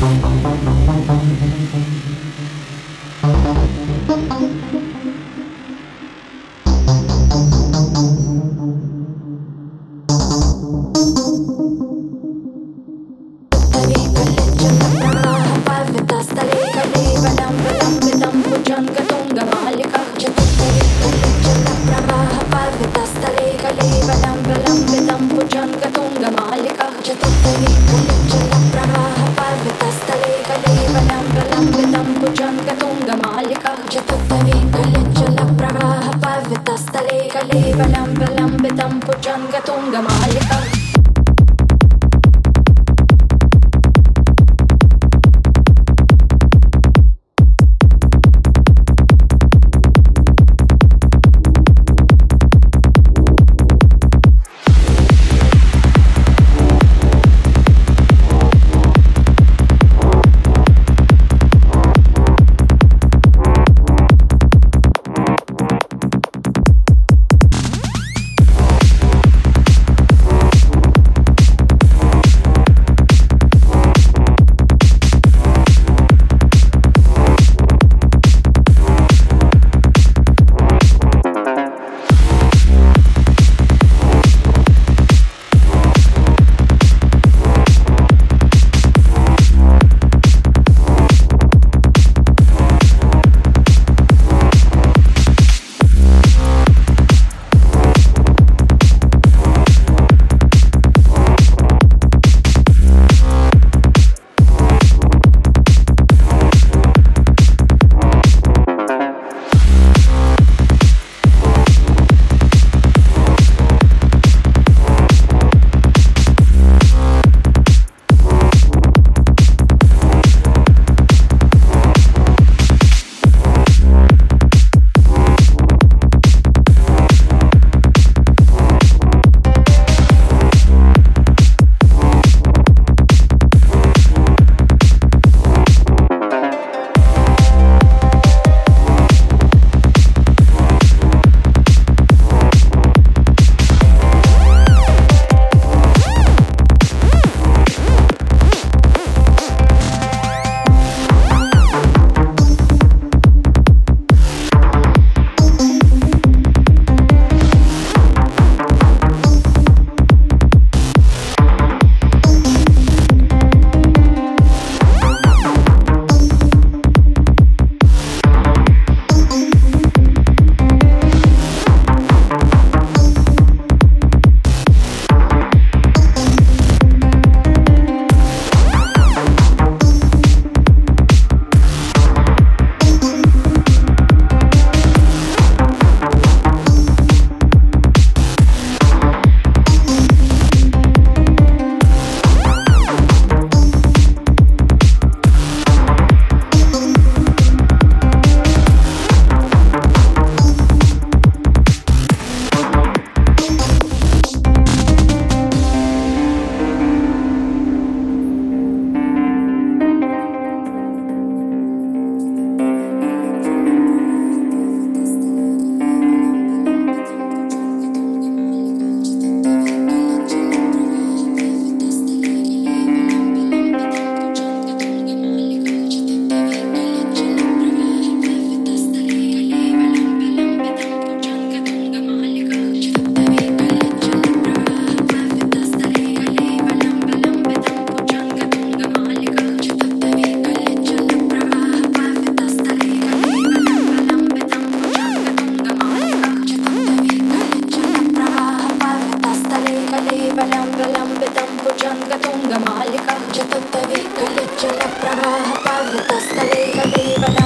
Thank you. Lambe tampo, janga tunga, mahalitang Rama, Parvata, Salika, Deva,